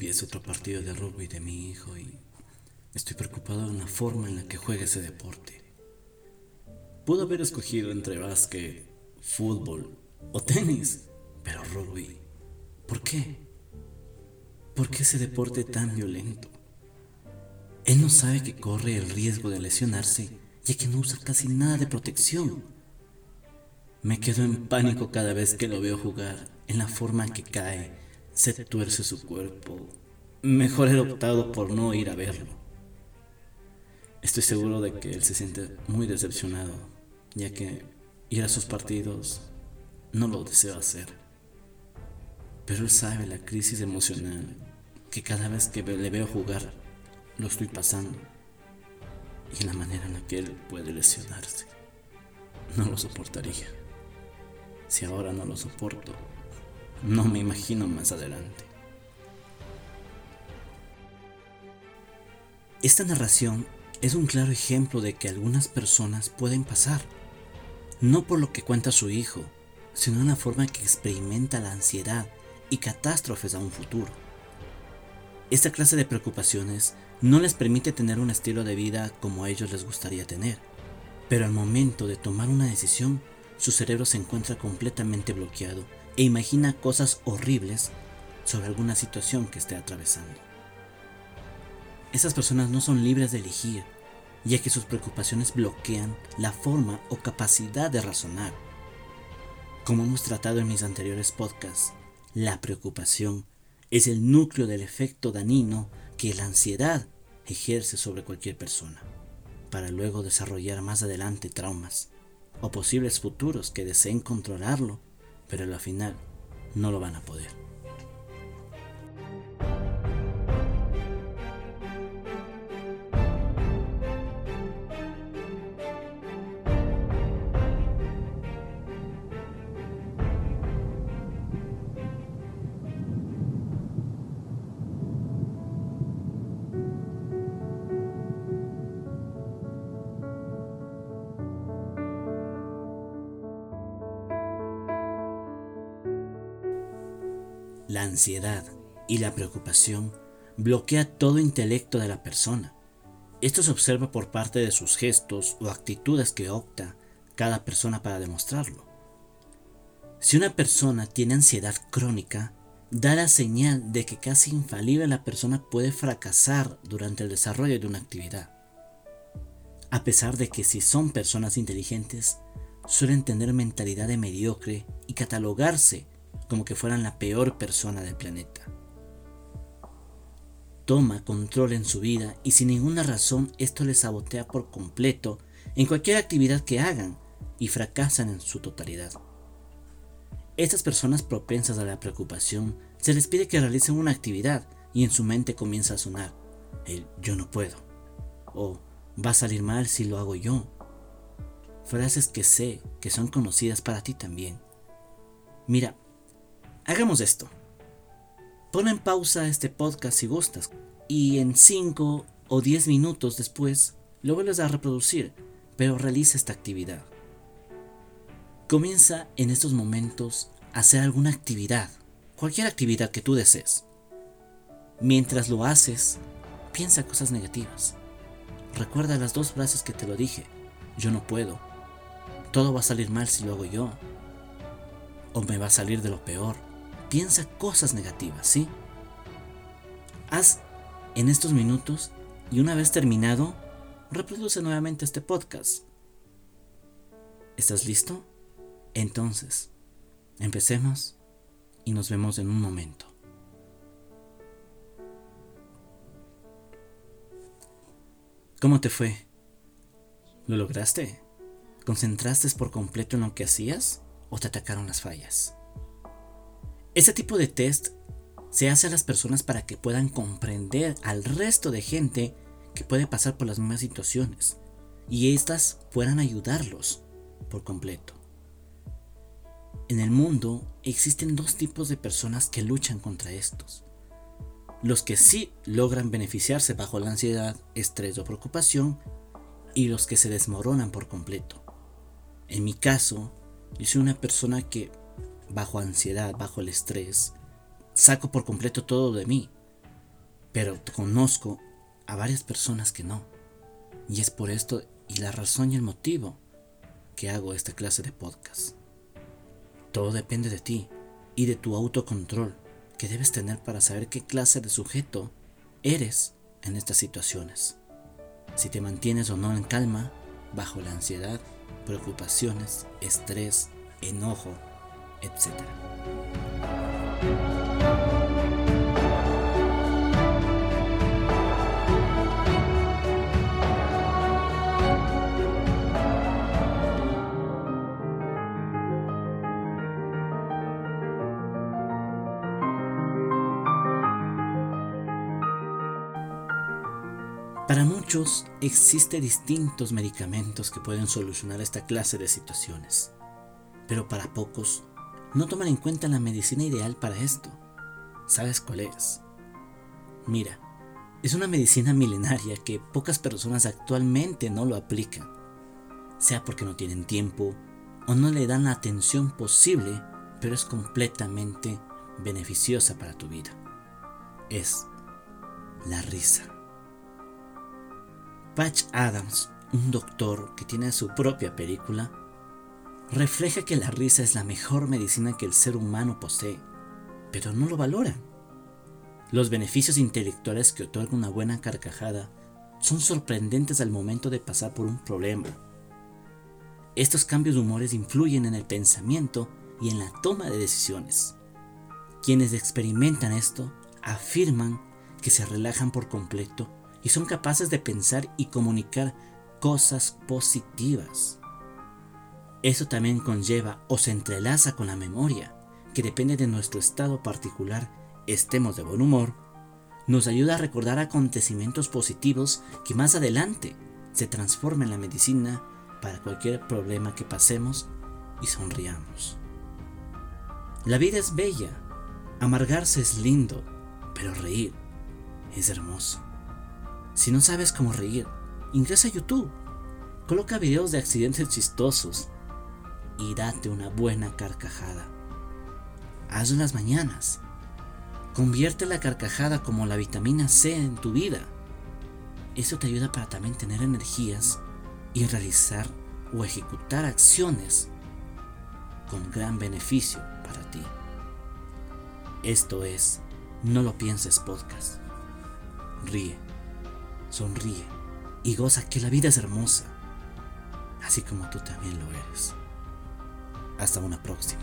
empieza otro partido de rugby de mi hijo y estoy preocupado en la forma en la que juega ese deporte. Pudo haber escogido entre básquet, fútbol o tenis, pero rugby. ¿Por qué? ¿Por qué ese deporte tan violento? Él no sabe que corre el riesgo de lesionarse ya que no usa casi nada de protección. Me quedo en pánico cada vez que lo veo jugar, en la forma en que cae, se tuerce su cuerpo. Mejor he optado por no ir a verlo. Estoy seguro de que él se siente muy decepcionado, ya que ir a sus partidos no lo deseo hacer. Pero él sabe la crisis emocional que cada vez que le veo jugar lo estoy pasando y la manera en la que él puede lesionarse. No lo soportaría. Si ahora no lo soporto, no me imagino más adelante. Esta narración es un claro ejemplo de que algunas personas pueden pasar, no por lo que cuenta su hijo, sino en la forma que experimenta la ansiedad y catástrofes a un futuro. Esta clase de preocupaciones no les permite tener un estilo de vida como a ellos les gustaría tener, pero al momento de tomar una decisión, su cerebro se encuentra completamente bloqueado e imagina cosas horribles sobre alguna situación que esté atravesando. Esas personas no son libres de elegir, ya que sus preocupaciones bloquean la forma o capacidad de razonar. Como hemos tratado en mis anteriores podcasts, la preocupación es el núcleo del efecto dañino que la ansiedad ejerce sobre cualquier persona, para luego desarrollar más adelante traumas o posibles futuros que deseen controlarlo, pero al final no lo van a poder. La ansiedad y la preocupación bloquea todo intelecto de la persona. Esto se observa por parte de sus gestos o actitudes que opta cada persona para demostrarlo. Si una persona tiene ansiedad crónica, da la señal de que casi infalible la persona puede fracasar durante el desarrollo de una actividad. A pesar de que si son personas inteligentes, suelen tener mentalidad de mediocre y catalogarse como que fueran la peor persona del planeta. Toma control en su vida y sin ninguna razón esto les sabotea por completo en cualquier actividad que hagan y fracasan en su totalidad. Estas personas propensas a la preocupación se les pide que realicen una actividad y en su mente comienza a sonar el yo no puedo o va a salir mal si lo hago yo. Frases que sé que son conocidas para ti también. Mira, Hagamos esto. Pon en pausa este podcast si gustas y en 5 o 10 minutos después lo vuelves a reproducir, pero realiza esta actividad. Comienza en estos momentos a hacer alguna actividad, cualquier actividad que tú desees. Mientras lo haces, piensa cosas negativas. Recuerda las dos frases que te lo dije. Yo no puedo. Todo va a salir mal si lo hago yo. O me va a salir de lo peor piensa cosas negativas, ¿sí? Haz en estos minutos y una vez terminado, reproduce nuevamente este podcast. ¿Estás listo? Entonces, empecemos y nos vemos en un momento. ¿Cómo te fue? ¿Lo lograste? ¿Concentraste por completo en lo que hacías o te atacaron las fallas? Este tipo de test se hace a las personas para que puedan comprender al resto de gente que puede pasar por las mismas situaciones y éstas puedan ayudarlos por completo. En el mundo existen dos tipos de personas que luchan contra estos. Los que sí logran beneficiarse bajo la ansiedad, estrés o preocupación y los que se desmoronan por completo. En mi caso, yo soy una persona que bajo ansiedad, bajo el estrés, saco por completo todo de mí. pero conozco a varias personas que no. Y es por esto y la razón y el motivo que hago esta clase de podcast. Todo depende de ti y de tu autocontrol que debes tener para saber qué clase de sujeto eres en estas situaciones. Si te mantienes o no en calma, bajo la ansiedad, preocupaciones, estrés, enojo, etc. Para muchos existen distintos medicamentos que pueden solucionar esta clase de situaciones, pero para pocos no toman en cuenta la medicina ideal para esto. ¿Sabes cuál es? Mira, es una medicina milenaria que pocas personas actualmente no lo aplican, sea porque no tienen tiempo o no le dan la atención posible, pero es completamente beneficiosa para tu vida. Es la risa. Patch Adams, un doctor que tiene su propia película, refleja que la risa es la mejor medicina que el ser humano posee, pero no lo valora. Los beneficios intelectuales que otorga una buena carcajada son sorprendentes al momento de pasar por un problema. Estos cambios de humores influyen en el pensamiento y en la toma de decisiones. Quienes experimentan esto afirman que se relajan por completo y son capaces de pensar y comunicar cosas positivas. Eso también conlleva o se entrelaza con la memoria, que depende de nuestro estado particular, estemos de buen humor, nos ayuda a recordar acontecimientos positivos que más adelante se transformen en la medicina para cualquier problema que pasemos y sonriamos. La vida es bella, amargarse es lindo, pero reír es hermoso. Si no sabes cómo reír, ingresa a YouTube, coloca videos de accidentes chistosos y date una buena carcajada. Hazlo las mañanas. Convierte la carcajada como la vitamina C en tu vida. Eso te ayuda para también tener energías y realizar o ejecutar acciones con gran beneficio para ti. Esto es No lo pienses podcast. Ríe sonríe y goza que la vida es hermosa, así como tú también lo eres. Hasta una próxima.